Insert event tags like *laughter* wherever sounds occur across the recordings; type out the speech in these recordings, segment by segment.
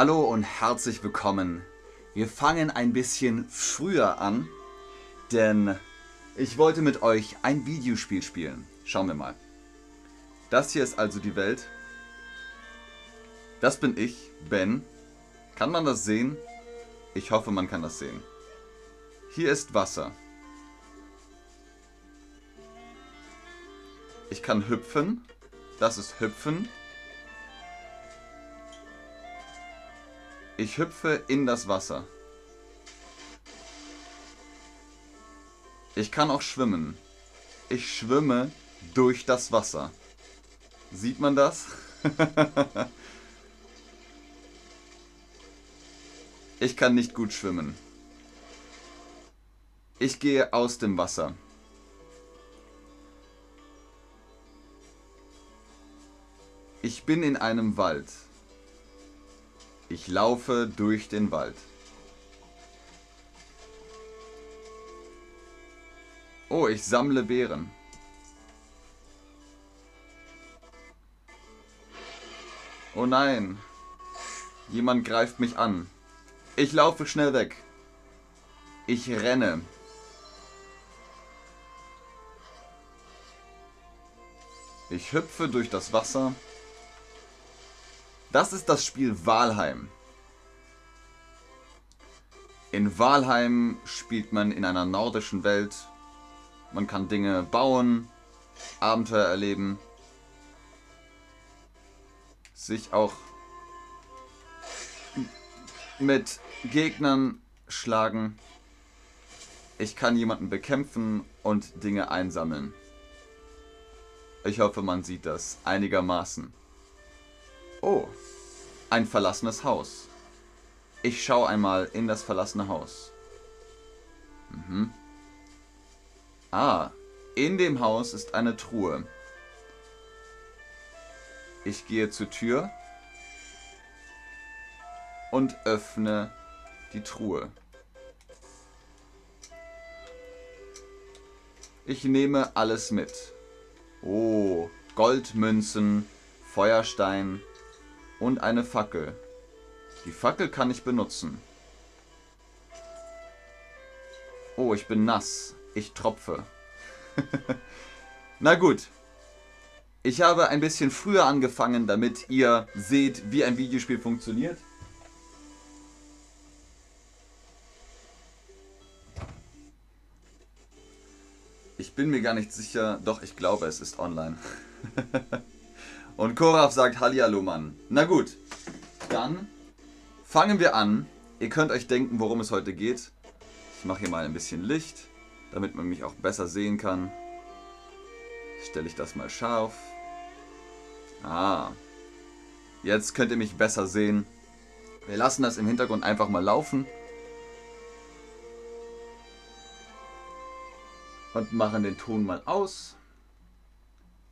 Hallo und herzlich willkommen. Wir fangen ein bisschen früher an, denn ich wollte mit euch ein Videospiel spielen. Schauen wir mal. Das hier ist also die Welt. Das bin ich, Ben. Kann man das sehen? Ich hoffe, man kann das sehen. Hier ist Wasser. Ich kann hüpfen. Das ist hüpfen. Ich hüpfe in das Wasser. Ich kann auch schwimmen. Ich schwimme durch das Wasser. Sieht man das? *laughs* ich kann nicht gut schwimmen. Ich gehe aus dem Wasser. Ich bin in einem Wald. Ich laufe durch den Wald. Oh, ich sammle Beeren. Oh nein. Jemand greift mich an. Ich laufe schnell weg. Ich renne. Ich hüpfe durch das Wasser. Das ist das Spiel Walheim. In Walheim spielt man in einer nordischen Welt. Man kann Dinge bauen, Abenteuer erleben, sich auch mit Gegnern schlagen. Ich kann jemanden bekämpfen und Dinge einsammeln. Ich hoffe, man sieht das einigermaßen. Oh, ein verlassenes Haus. Ich schaue einmal in das verlassene Haus. Mhm. Ah, in dem Haus ist eine Truhe. Ich gehe zur Tür und öffne die Truhe. Ich nehme alles mit. Oh, Goldmünzen, Feuerstein, und eine Fackel. Die Fackel kann ich benutzen. Oh, ich bin nass. Ich tropfe. *laughs* Na gut. Ich habe ein bisschen früher angefangen, damit ihr seht, wie ein Videospiel funktioniert. Ich bin mir gar nicht sicher, doch ich glaube, es ist online. *laughs* Und Koraf sagt Hallihallo, Mann. Na gut, dann fangen wir an. Ihr könnt euch denken, worum es heute geht. Ich mache hier mal ein bisschen Licht, damit man mich auch besser sehen kann. Stelle ich das mal scharf. Ah, jetzt könnt ihr mich besser sehen. Wir lassen das im Hintergrund einfach mal laufen. Und machen den Ton mal aus.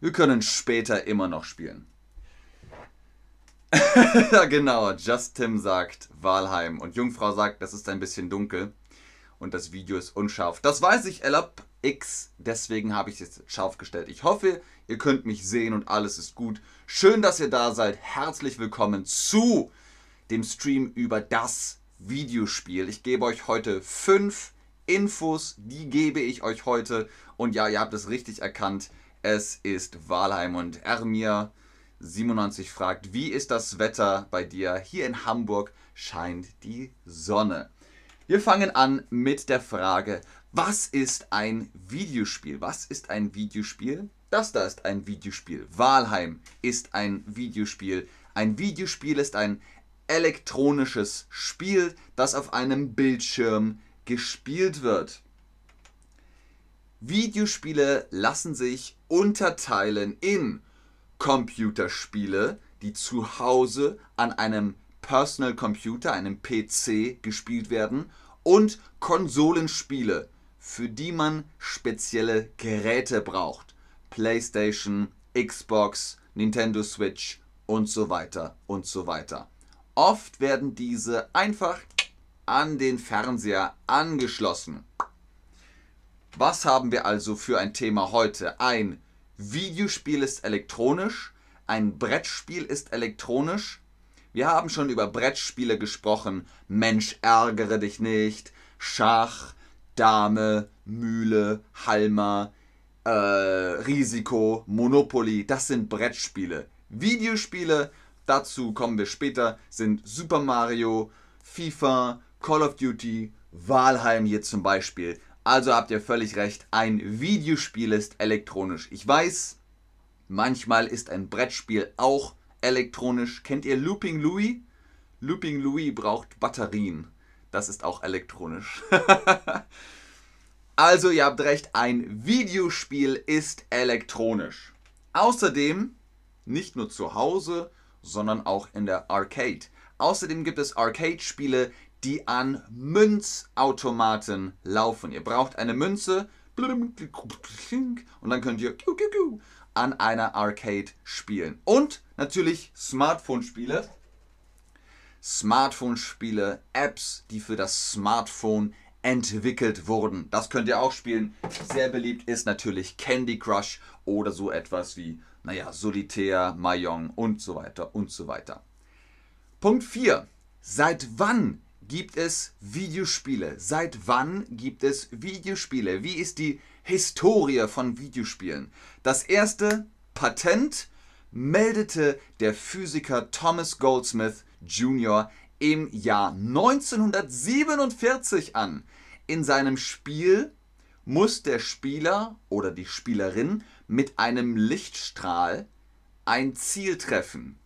Wir können später immer noch spielen. *laughs* genau. Just Tim sagt Walheim und Jungfrau sagt, das ist ein bisschen dunkel und das Video ist unscharf. Das weiß ich, Elab X, deswegen habe ich es scharf gestellt. Ich hoffe, ihr könnt mich sehen und alles ist gut. Schön, dass ihr da seid. Herzlich willkommen zu dem Stream über das Videospiel. Ich gebe euch heute fünf Infos, die gebe ich euch heute. Und ja, ihr habt es richtig erkannt. Es ist Walheim und Ermir 97 fragt, wie ist das Wetter bei dir? Hier in Hamburg scheint die Sonne. Wir fangen an mit der Frage, was ist ein Videospiel? Was ist ein Videospiel? Das da ist ein Videospiel. Walheim ist ein Videospiel. Ein Videospiel ist ein elektronisches Spiel, das auf einem Bildschirm gespielt wird. Videospiele lassen sich unterteilen in Computerspiele, die zu Hause an einem Personal Computer, einem PC gespielt werden und Konsolenspiele, für die man spezielle Geräte braucht. PlayStation, Xbox, Nintendo Switch und so weiter und so weiter. Oft werden diese einfach an den Fernseher angeschlossen. Was haben wir also für ein Thema heute? Ein Videospiel ist elektronisch, ein Brettspiel ist elektronisch, Wir haben schon über Brettspiele gesprochen. Mensch, ärgere dich nicht. Schach, Dame, Mühle, Halma, äh, Risiko, Monopoly. Das sind Brettspiele. Videospiele, dazu kommen wir später, sind Super Mario, FIFA, Call of Duty, Walheim hier zum Beispiel. Also habt ihr völlig recht, ein Videospiel ist elektronisch. Ich weiß, manchmal ist ein Brettspiel auch elektronisch. Kennt ihr Looping Louis? Looping Louis braucht Batterien. Das ist auch elektronisch. *laughs* also ihr habt recht, ein Videospiel ist elektronisch. Außerdem nicht nur zu Hause, sondern auch in der Arcade. Außerdem gibt es Arcade-Spiele, die an Münzautomaten laufen. Ihr braucht eine Münze und dann könnt ihr an einer Arcade spielen. Und natürlich Smartphone-Spiele. Smartphone-Spiele, Apps, die für das Smartphone entwickelt wurden. Das könnt ihr auch spielen. Sehr beliebt ist natürlich Candy Crush oder so etwas wie, naja, Solitär, Mahjong und so weiter und so weiter. Punkt 4. Seit wann gibt es Videospiele? Seit wann gibt es Videospiele? Wie ist die Historie von Videospielen? Das erste Patent meldete der Physiker Thomas Goldsmith Jr. im Jahr 1947 an. In seinem Spiel muss der Spieler oder die Spielerin mit einem Lichtstrahl ein Ziel treffen.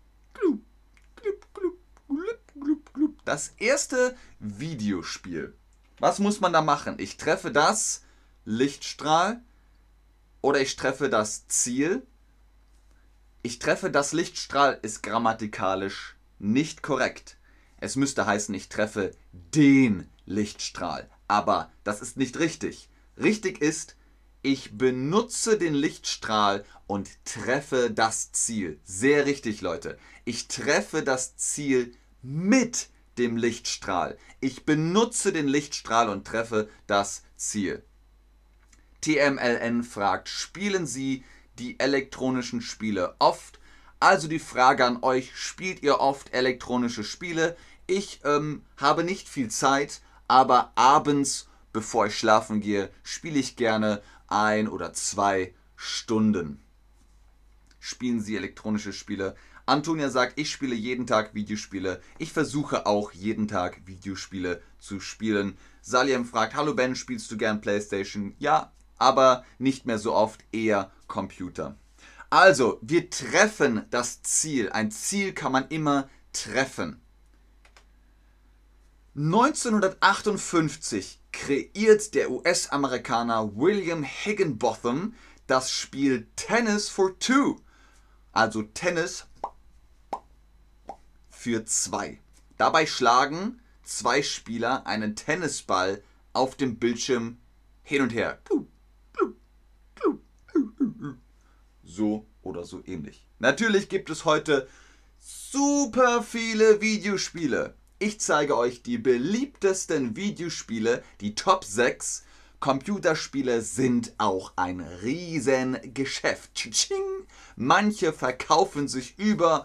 Das erste Videospiel. Was muss man da machen? Ich treffe das Lichtstrahl oder ich treffe das Ziel. Ich treffe das Lichtstrahl ist grammatikalisch nicht korrekt. Es müsste heißen, ich treffe den Lichtstrahl. Aber das ist nicht richtig. Richtig ist, ich benutze den Lichtstrahl und treffe das Ziel. Sehr richtig, Leute. Ich treffe das Ziel mit dem Lichtstrahl. Ich benutze den Lichtstrahl und treffe das Ziel. TMLN fragt, spielen Sie die elektronischen Spiele oft? Also die Frage an euch, spielt ihr oft elektronische Spiele? Ich ähm, habe nicht viel Zeit, aber abends, bevor ich schlafen gehe, spiele ich gerne ein oder zwei Stunden. Spielen Sie elektronische Spiele? Antonia sagt, ich spiele jeden Tag Videospiele. Ich versuche auch jeden Tag Videospiele zu spielen. Saliem fragt, hallo Ben, spielst du gern Playstation? Ja, aber nicht mehr so oft, eher Computer. Also, wir treffen das Ziel. Ein Ziel kann man immer treffen. 1958 kreiert der US-Amerikaner William Higginbotham das Spiel Tennis for Two. Also Tennis für zwei. Dabei schlagen zwei Spieler einen Tennisball auf dem Bildschirm hin und her. So oder so ähnlich. Natürlich gibt es heute super viele Videospiele. Ich zeige euch die beliebtesten Videospiele, die Top 6 Computerspiele sind auch ein Riesengeschäft. Manche verkaufen sich über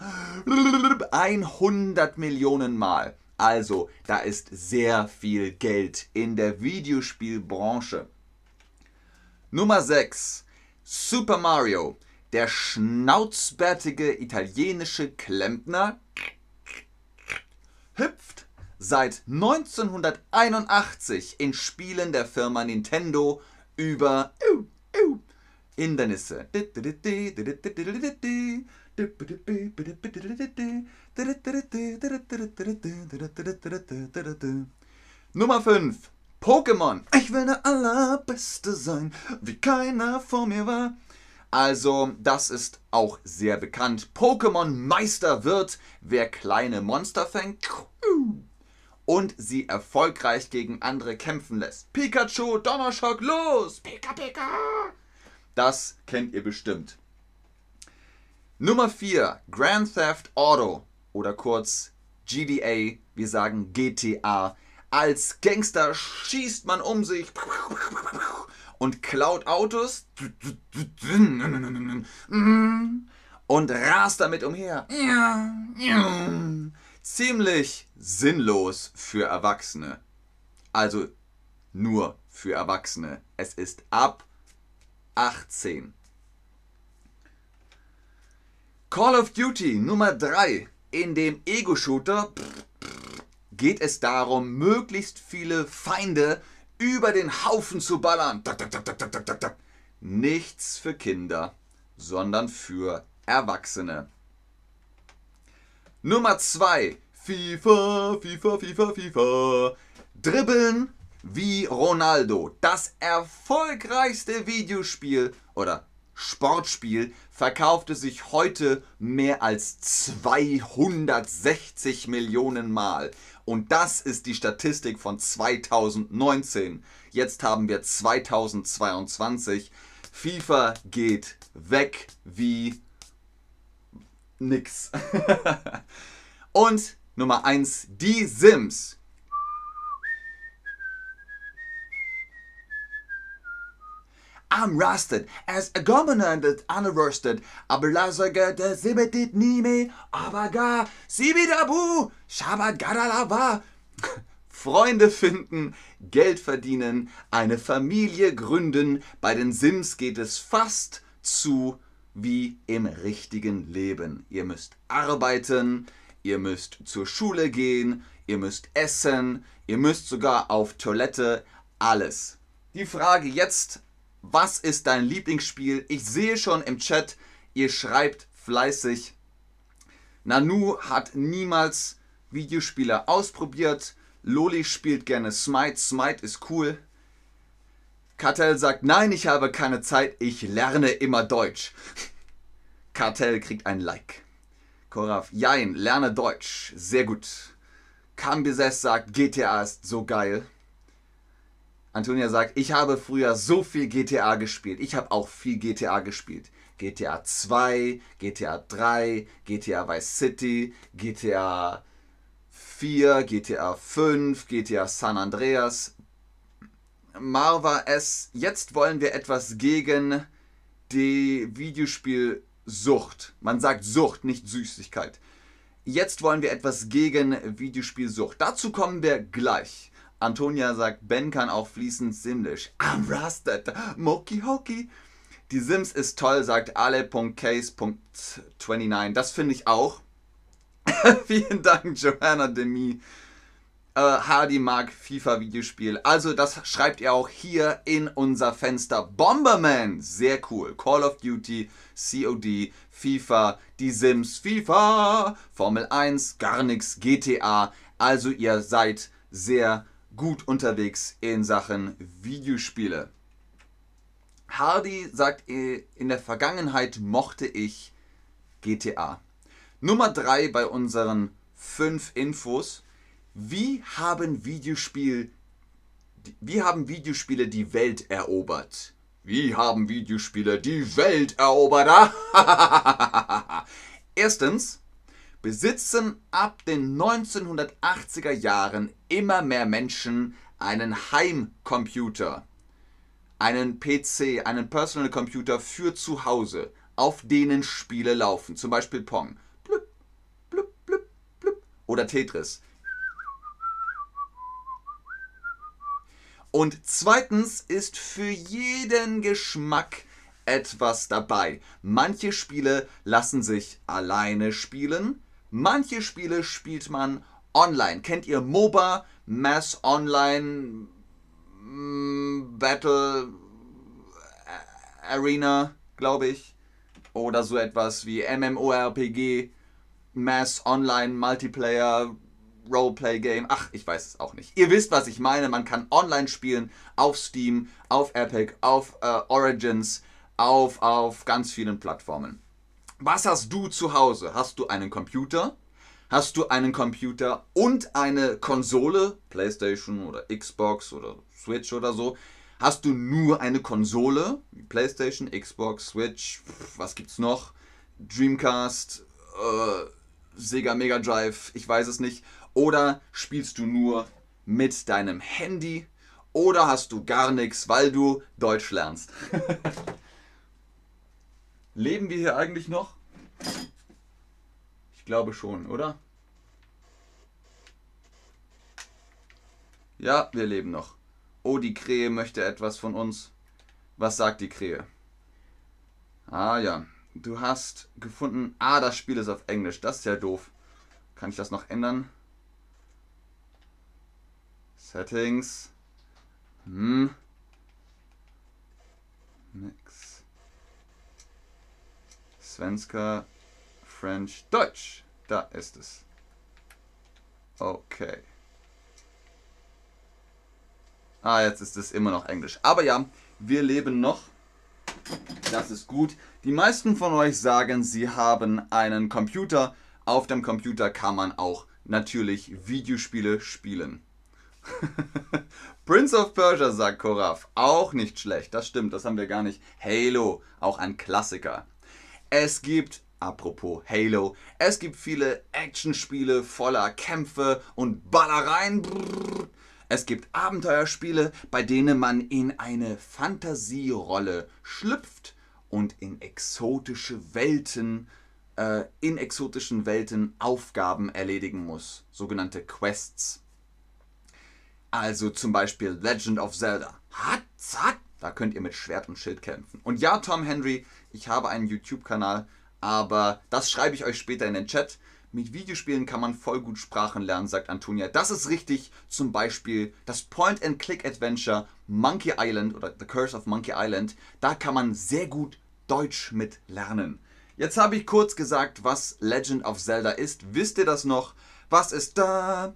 100 Millionen Mal. Also, da ist sehr viel Geld in der Videospielbranche. Nummer 6. Super Mario. Der schnauzbärtige italienische Klempner hüpft seit 1981 in Spielen der Firma Nintendo über Hindernisse. Nummer 5. Pokémon. Ich will der Allerbeste sein, wie keiner vor mir war. Also, das ist auch sehr bekannt. Pokémon Meister wird, wer kleine Monster fängt und sie erfolgreich gegen andere kämpfen lässt. Pikachu, Donnerschock, los! Pika, Pika! Das kennt ihr bestimmt. Nummer 4, Grand Theft Auto oder kurz GDA, wir sagen GTA. Als Gangster schießt man um sich und klaut Autos und rast damit umher. Ziemlich sinnlos für Erwachsene. Also nur für Erwachsene. Es ist ab 18. Call of Duty Nummer 3. In dem Ego-Shooter geht es darum, möglichst viele Feinde über den Haufen zu ballern. Nichts für Kinder, sondern für Erwachsene. Nummer 2. FIFA, FIFA, FIFA, FIFA. Dribbeln wie Ronaldo. Das erfolgreichste Videospiel oder Sportspiel verkaufte sich heute mehr als 260 Millionen Mal. Und das ist die Statistik von 2019. Jetzt haben wir 2022. FIFA geht weg wie nix. *laughs* Und Nummer 1, die Sims. I'm rusted, as a governor that unroasted, der sibetit nime, aber gar sibidabu, shabat gadalava. *laughs* Freunde finden, Geld verdienen, eine Familie gründen. Bei den Sims geht es fast zu wie im richtigen Leben. Ihr müsst arbeiten, ihr müsst zur Schule gehen, ihr müsst essen, ihr müsst sogar auf Toilette, alles. Die Frage jetzt was ist dein Lieblingsspiel? Ich sehe schon im Chat, ihr schreibt fleißig. Nanu hat niemals Videospiele ausprobiert. Loli spielt gerne Smite. Smite ist cool. Kartell sagt, nein, ich habe keine Zeit, ich lerne immer Deutsch. Kartell kriegt ein Like. Koraf, jein, lerne Deutsch. Sehr gut. Kambises sagt, GTA ist so geil. Antonia sagt, ich habe früher so viel GTA gespielt. Ich habe auch viel GTA gespielt. GTA 2, GTA 3, GTA Vice City, GTA 4, GTA 5, GTA San Andreas. Marva S. Jetzt wollen wir etwas gegen die Videospielsucht. Man sagt Sucht, nicht Süßigkeit. Jetzt wollen wir etwas gegen Videospielsucht. Dazu kommen wir gleich. Antonia sagt, Ben kann auch fließend Simlish. I'm rusted. Moki Hoki. Die Sims ist toll, sagt ale.case.29. Das finde ich auch. *laughs* Vielen Dank, Johanna Demi. Äh, Hardy mag FIFA-Videospiel. Also, das schreibt ihr auch hier in unser Fenster. Bomberman, sehr cool. Call of Duty, COD, FIFA, die Sims, FIFA, Formel 1, gar nichts, GTA. Also, ihr seid sehr gut unterwegs in Sachen Videospiele. Hardy sagt, äh, in der Vergangenheit mochte ich GTA. Nummer 3 bei unseren 5 Infos. Wie haben, Videospiel, wie haben Videospiele die Welt erobert? Wie haben Videospiele die Welt erobert? *laughs* Erstens, besitzen ab den 1980er Jahren immer mehr Menschen einen Heimcomputer, einen PC, einen Personal Computer für zu Hause, auf denen Spiele laufen, zum Beispiel Pong, blub, blub, blub, oder Tetris. Und zweitens ist für jeden Geschmack etwas dabei. Manche Spiele lassen sich alleine spielen, Manche Spiele spielt man online. Kennt ihr MOBA, Mass Online mm, Battle Arena, glaube ich. Oder so etwas wie MMORPG, Mass Online Multiplayer Roleplay Game. Ach, ich weiß es auch nicht. Ihr wisst, was ich meine. Man kann online spielen auf Steam, auf Epic, auf äh, Origins, auf, auf ganz vielen Plattformen. Was hast du zu Hause? Hast du einen Computer? Hast du einen Computer und eine Konsole, PlayStation oder Xbox oder Switch oder so? Hast du nur eine Konsole, PlayStation, Xbox, Switch, was gibt's noch? Dreamcast, äh, Sega Mega Drive, ich weiß es nicht. Oder spielst du nur mit deinem Handy? Oder hast du gar nichts, weil du Deutsch lernst? *laughs* Leben wir hier eigentlich noch? Ich glaube schon, oder? Ja, wir leben noch. Oh, die Krähe möchte etwas von uns. Was sagt die Krähe? Ah ja, du hast gefunden. Ah, das Spiel ist auf Englisch. Das ist ja doof. Kann ich das noch ändern? Settings. Hm. Mix. Svenska, French, Deutsch. Da ist es. Okay. Ah, jetzt ist es immer noch Englisch. Aber ja, wir leben noch. Das ist gut. Die meisten von euch sagen, sie haben einen Computer. Auf dem Computer kann man auch natürlich Videospiele spielen. *laughs* Prince of Persia, sagt Koraf. Auch nicht schlecht. Das stimmt, das haben wir gar nicht. Halo, auch ein Klassiker. Es gibt, apropos Halo, es gibt viele Actionspiele voller Kämpfe und Ballereien. Es gibt Abenteuerspiele, bei denen man in eine Fantasierolle schlüpft und in exotische Welten, äh, in exotischen Welten Aufgaben erledigen muss. Sogenannte Quests. Also zum Beispiel Legend of Zelda. Hat, zack, da könnt ihr mit Schwert und Schild kämpfen. Und ja, Tom Henry, ich habe einen YouTube-Kanal, aber das schreibe ich euch später in den Chat. Mit Videospielen kann man voll gut Sprachen lernen, sagt Antonia. Das ist richtig. Zum Beispiel das Point-and-Click-Adventure Monkey Island oder The Curse of Monkey Island. Da kann man sehr gut Deutsch mit lernen. Jetzt habe ich kurz gesagt, was Legend of Zelda ist. Wisst ihr das noch? Was ist da?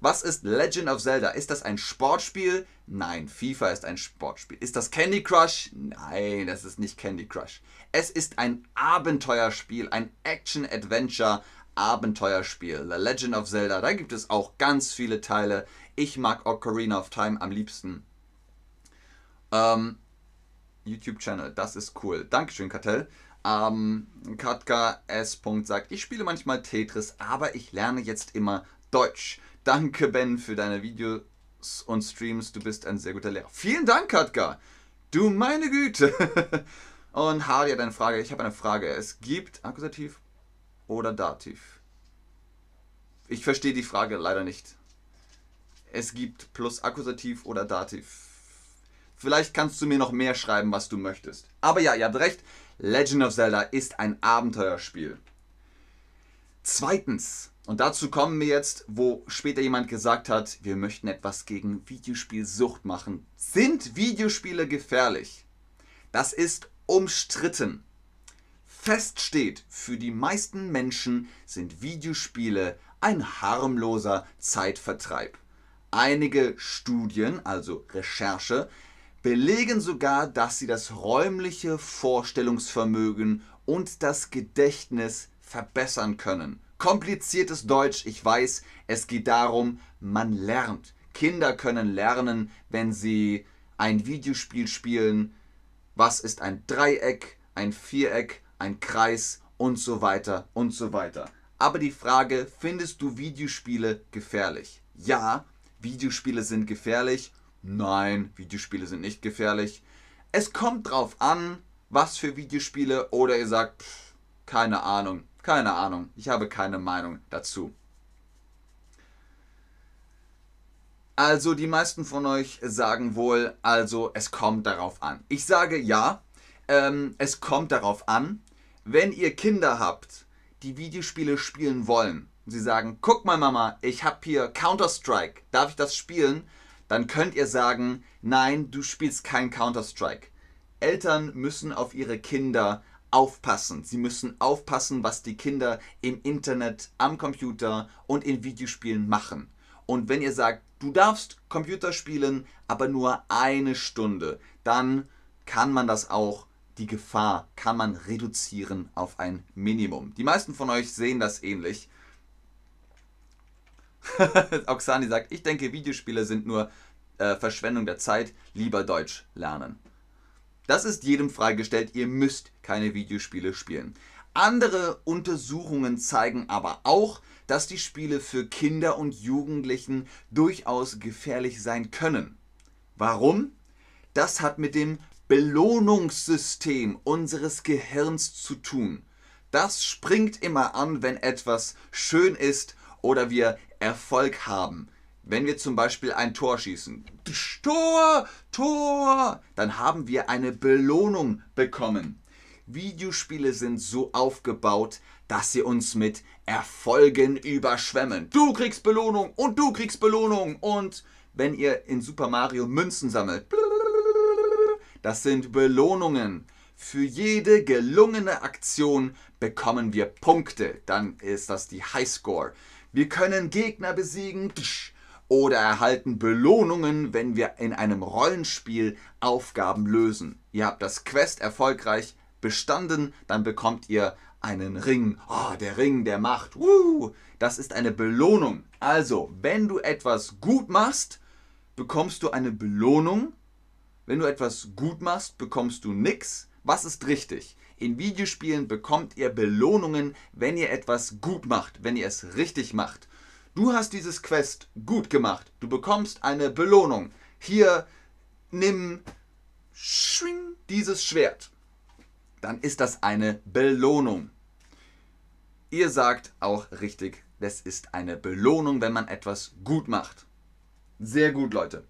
Was ist Legend of Zelda? Ist das ein Sportspiel? Nein, FIFA ist ein Sportspiel. Ist das Candy Crush? Nein, das ist nicht Candy Crush. Es ist ein Abenteuerspiel, ein Action-Adventure. Abenteuerspiel, The Legend of Zelda. Da gibt es auch ganz viele Teile. Ich mag Ocarina of Time am liebsten. Ähm, YouTube-Channel, das ist cool. Dankeschön, Kartell. Ähm, Katka S. sagt, ich spiele manchmal Tetris, aber ich lerne jetzt immer Deutsch. Danke, Ben, für deine Videos und Streams. Du bist ein sehr guter Lehrer. Vielen Dank, Katka. Du meine Güte. *laughs* und Hardy hat eine Frage. Ich habe eine Frage. Es gibt Akkusativ oder Dativ. Ich verstehe die Frage leider nicht. Es gibt plus Akkusativ oder Dativ. Vielleicht kannst du mir noch mehr schreiben, was du möchtest. Aber ja, ihr habt recht, Legend of Zelda ist ein Abenteuerspiel. Zweitens, und dazu kommen wir jetzt, wo später jemand gesagt hat, wir möchten etwas gegen Videospielsucht machen. Sind Videospiele gefährlich? Das ist umstritten. Fest steht, für die meisten Menschen sind Videospiele ein harmloser Zeitvertreib. Einige Studien, also Recherche, belegen sogar, dass sie das räumliche Vorstellungsvermögen und das Gedächtnis verbessern können. Kompliziertes Deutsch, ich weiß, es geht darum, man lernt. Kinder können lernen, wenn sie ein Videospiel spielen. Was ist ein Dreieck, ein Viereck, ein Kreis und so weiter und so weiter. Aber die Frage, findest du Videospiele gefährlich? Ja, Videospiele sind gefährlich Nein, Videospiele sind nicht gefährlich. Es kommt drauf an, was für Videospiele oder ihr sagt, pff, keine Ahnung, keine Ahnung, ich habe keine Meinung dazu. Also die meisten von euch sagen wohl, also es kommt darauf an. Ich sage ja, ähm, es kommt darauf an, wenn ihr Kinder habt, die Videospiele spielen wollen. Sie sagen, guck mal Mama, ich habe hier Counter-Strike, darf ich das spielen? Dann könnt ihr sagen, nein, du spielst kein Counter-Strike. Eltern müssen auf ihre Kinder aufpassen. Sie müssen aufpassen, was die Kinder im Internet, am Computer und in Videospielen machen. Und wenn ihr sagt, du darfst Computer spielen, aber nur eine Stunde, dann kann man das auch, die Gefahr kann man reduzieren auf ein Minimum. Die meisten von euch sehen das ähnlich. *laughs* Oksani sagt, ich denke, Videospiele sind nur äh, Verschwendung der Zeit, lieber Deutsch lernen. Das ist jedem freigestellt, ihr müsst keine Videospiele spielen. Andere Untersuchungen zeigen aber auch, dass die Spiele für Kinder und Jugendlichen durchaus gefährlich sein können. Warum? Das hat mit dem Belohnungssystem unseres Gehirns zu tun. Das springt immer an, wenn etwas schön ist oder wir Erfolg haben. Wenn wir zum Beispiel ein Tor schießen, Tor, Tor, dann haben wir eine Belohnung bekommen. Videospiele sind so aufgebaut, dass sie uns mit Erfolgen überschwemmen. Du kriegst Belohnung und du kriegst Belohnung. Und wenn ihr in Super Mario Münzen sammelt, das sind Belohnungen. Für jede gelungene Aktion bekommen wir Punkte. Dann ist das die Highscore. Wir können Gegner besiegen oder erhalten Belohnungen, wenn wir in einem Rollenspiel Aufgaben lösen. Ihr habt das Quest erfolgreich bestanden, dann bekommt ihr einen Ring. Oh, der Ring der Macht. Uh, das ist eine Belohnung. Also, wenn du etwas gut machst, bekommst du eine Belohnung. Wenn du etwas gut machst, bekommst du nichts. Was ist richtig? In Videospielen bekommt ihr Belohnungen, wenn ihr etwas gut macht, wenn ihr es richtig macht. Du hast dieses Quest gut gemacht. Du bekommst eine Belohnung. Hier nimm dieses Schwert dann ist das eine Belohnung. Ihr sagt auch richtig, das ist eine Belohnung, wenn man etwas gut macht. Sehr gut, Leute.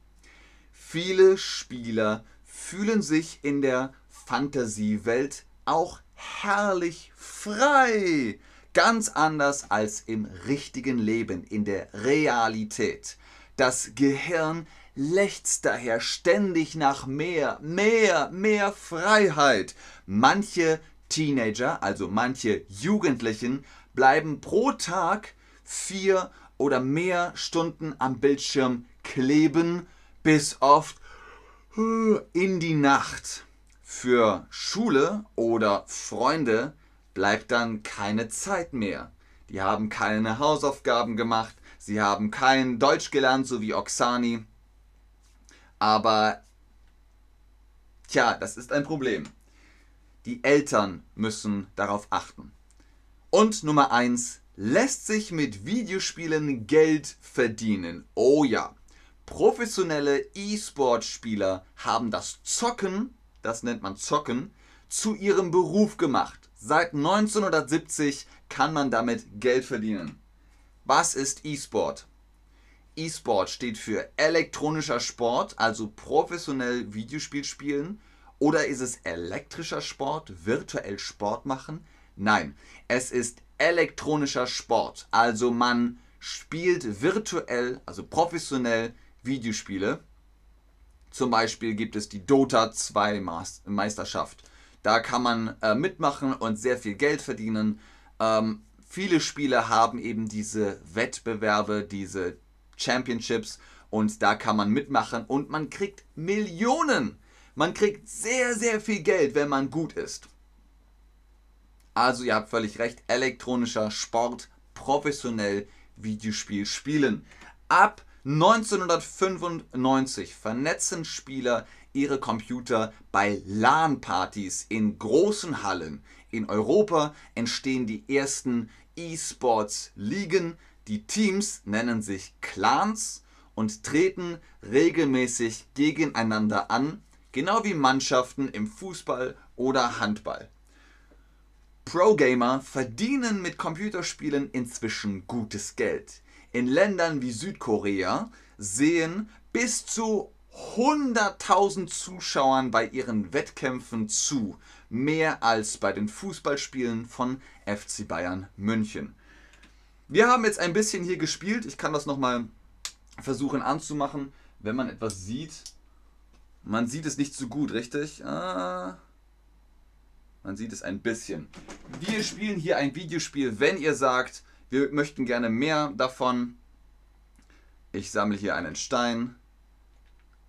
Viele Spieler fühlen sich in der Fantasiewelt auch herrlich frei. Ganz anders als im richtigen Leben, in der Realität. Das Gehirn lechzt daher ständig nach mehr, mehr, mehr Freiheit. Manche Teenager, also manche Jugendlichen, bleiben pro Tag vier oder mehr Stunden am Bildschirm kleben, bis oft in die Nacht. Für Schule oder Freunde bleibt dann keine Zeit mehr. Die haben keine Hausaufgaben gemacht, sie haben kein Deutsch gelernt, so wie Oksani. Aber, tja, das ist ein Problem. Die Eltern müssen darauf achten. Und Nummer 1, lässt sich mit Videospielen Geld verdienen. Oh ja, professionelle E-Sport-Spieler haben das Zocken, das nennt man Zocken, zu ihrem Beruf gemacht. Seit 1970 kann man damit Geld verdienen. Was ist E-Sport? E-Sport steht für elektronischer Sport, also professionell Videospiel spielen. Oder ist es elektrischer Sport, virtuell Sport machen? Nein, es ist elektronischer Sport. Also man spielt virtuell, also professionell Videospiele. Zum Beispiel gibt es die Dota 2 Meisterschaft. Da kann man äh, mitmachen und sehr viel Geld verdienen. Ähm, viele Spiele haben eben diese Wettbewerbe, diese Championships und da kann man mitmachen und man kriegt Millionen. Man kriegt sehr, sehr viel Geld, wenn man gut ist. Also ihr habt völlig recht, elektronischer Sport, professionell Videospiel spielen. Ab 1995 vernetzen Spieler ihre Computer bei LAN-Partys in großen Hallen. In Europa entstehen die ersten E-Sports-Ligen, die Teams nennen sich Clans und treten regelmäßig gegeneinander an, genau wie Mannschaften im Fußball oder Handball. Pro-Gamer verdienen mit Computerspielen inzwischen gutes Geld. In Ländern wie Südkorea sehen bis zu 100.000 Zuschauern bei ihren Wettkämpfen zu, mehr als bei den Fußballspielen von FC Bayern München. Wir haben jetzt ein bisschen hier gespielt. Ich kann das nochmal versuchen anzumachen, wenn man etwas sieht. Man sieht es nicht so gut, richtig? Ah, man sieht es ein bisschen. Wir spielen hier ein Videospiel, wenn ihr sagt, wir möchten gerne mehr davon. Ich sammle hier einen Stein.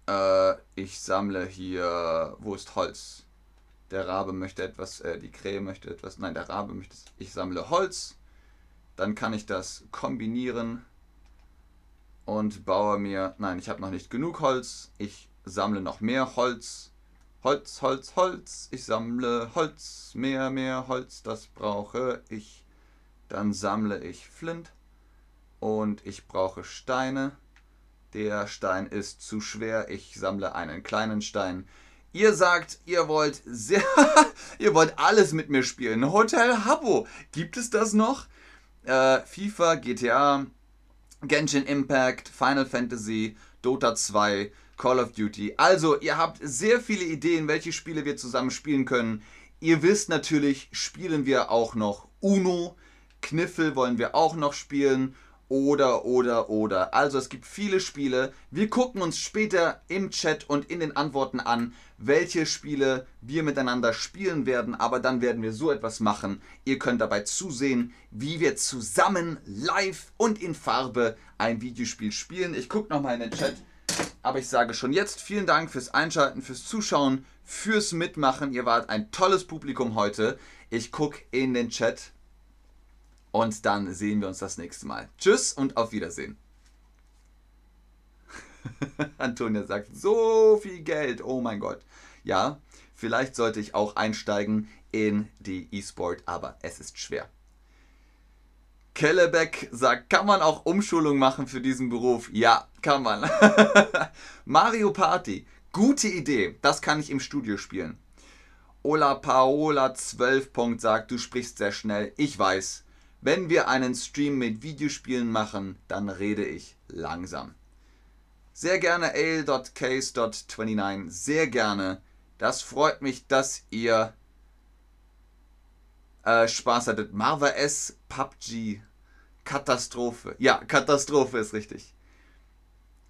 Äh, ich sammle hier... Wo ist Holz? Der Rabe möchte etwas, äh, die Krähe möchte etwas. Nein, der Rabe möchte. Ich sammle Holz. Dann kann ich das kombinieren und baue mir, nein, ich habe noch nicht genug Holz, ich sammle noch mehr Holz. Holz, Holz, Holz, ich sammle Holz, mehr, mehr Holz, das brauche ich. Dann sammle ich Flint und ich brauche Steine. Der Stein ist zu schwer, ich sammle einen kleinen Stein. Ihr sagt, ihr wollt sehr, *laughs* ihr wollt alles mit mir spielen. Hotel Habbo, gibt es das noch? Äh, FIFA, GTA, Genshin Impact, Final Fantasy, Dota 2, Call of Duty. Also, ihr habt sehr viele Ideen, welche Spiele wir zusammen spielen können. Ihr wisst natürlich, spielen wir auch noch Uno. Kniffel wollen wir auch noch spielen. Oder, oder, oder. Also es gibt viele Spiele. Wir gucken uns später im Chat und in den Antworten an, welche Spiele wir miteinander spielen werden. Aber dann werden wir so etwas machen. Ihr könnt dabei zusehen, wie wir zusammen live und in Farbe ein Videospiel spielen. Ich gucke nochmal in den Chat. Aber ich sage schon jetzt vielen Dank fürs Einschalten, fürs Zuschauen, fürs Mitmachen. Ihr wart ein tolles Publikum heute. Ich gucke in den Chat. Und dann sehen wir uns das nächste Mal. Tschüss und auf Wiedersehen. *laughs* Antonia sagt, so viel Geld. Oh mein Gott. Ja, vielleicht sollte ich auch einsteigen in die E-Sport, aber es ist schwer. Kellebeck sagt, kann man auch Umschulung machen für diesen Beruf? Ja, kann man. *laughs* Mario Party, gute Idee. Das kann ich im Studio spielen. Ola Paola 12. sagt, du sprichst sehr schnell. Ich weiß. Wenn wir einen Stream mit Videospielen machen, dann rede ich langsam. Sehr gerne ale.case.29, sehr gerne. Das freut mich, dass ihr äh, Spaß hattet. Marva S, PUBG, Katastrophe. Ja, Katastrophe ist richtig.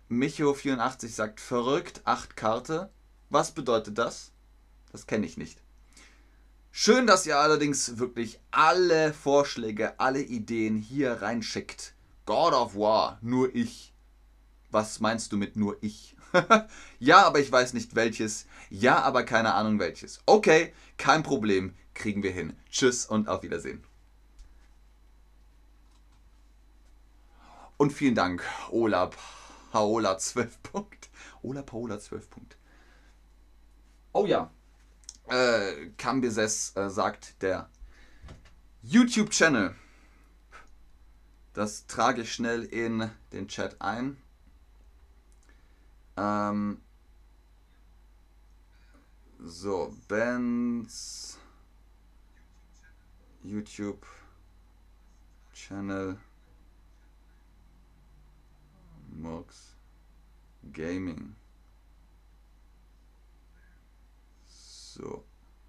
Micho84 sagt verrückt, 8 Karte. Was bedeutet das? Das kenne ich nicht. Schön, dass ihr allerdings wirklich alle Vorschläge, alle Ideen hier reinschickt. God of War, nur ich. Was meinst du mit nur ich? *laughs* ja, aber ich weiß nicht welches. Ja, aber keine Ahnung welches. Okay, kein Problem, kriegen wir hin. Tschüss und auf Wiedersehen. Und vielen Dank, Ola Paola 12 Punkt. Ola Paola 12 Punkt. Oh ja, äh, Cambises äh, sagt der YouTube-Channel. Das trage ich schnell in den Chat ein. Ähm, so, Ben's YouTube Channel Mux Gaming. So.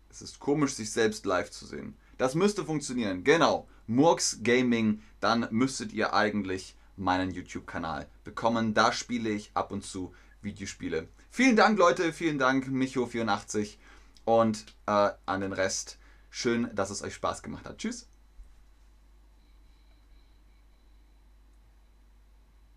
Es ist komisch, sich selbst live zu sehen. Das müsste funktionieren. Genau. Murks Gaming. Dann müsstet ihr eigentlich meinen YouTube-Kanal bekommen. Da spiele ich ab und zu Videospiele. Vielen Dank, Leute. Vielen Dank, Micho84. Und äh, an den Rest. Schön, dass es euch Spaß gemacht hat. Tschüss.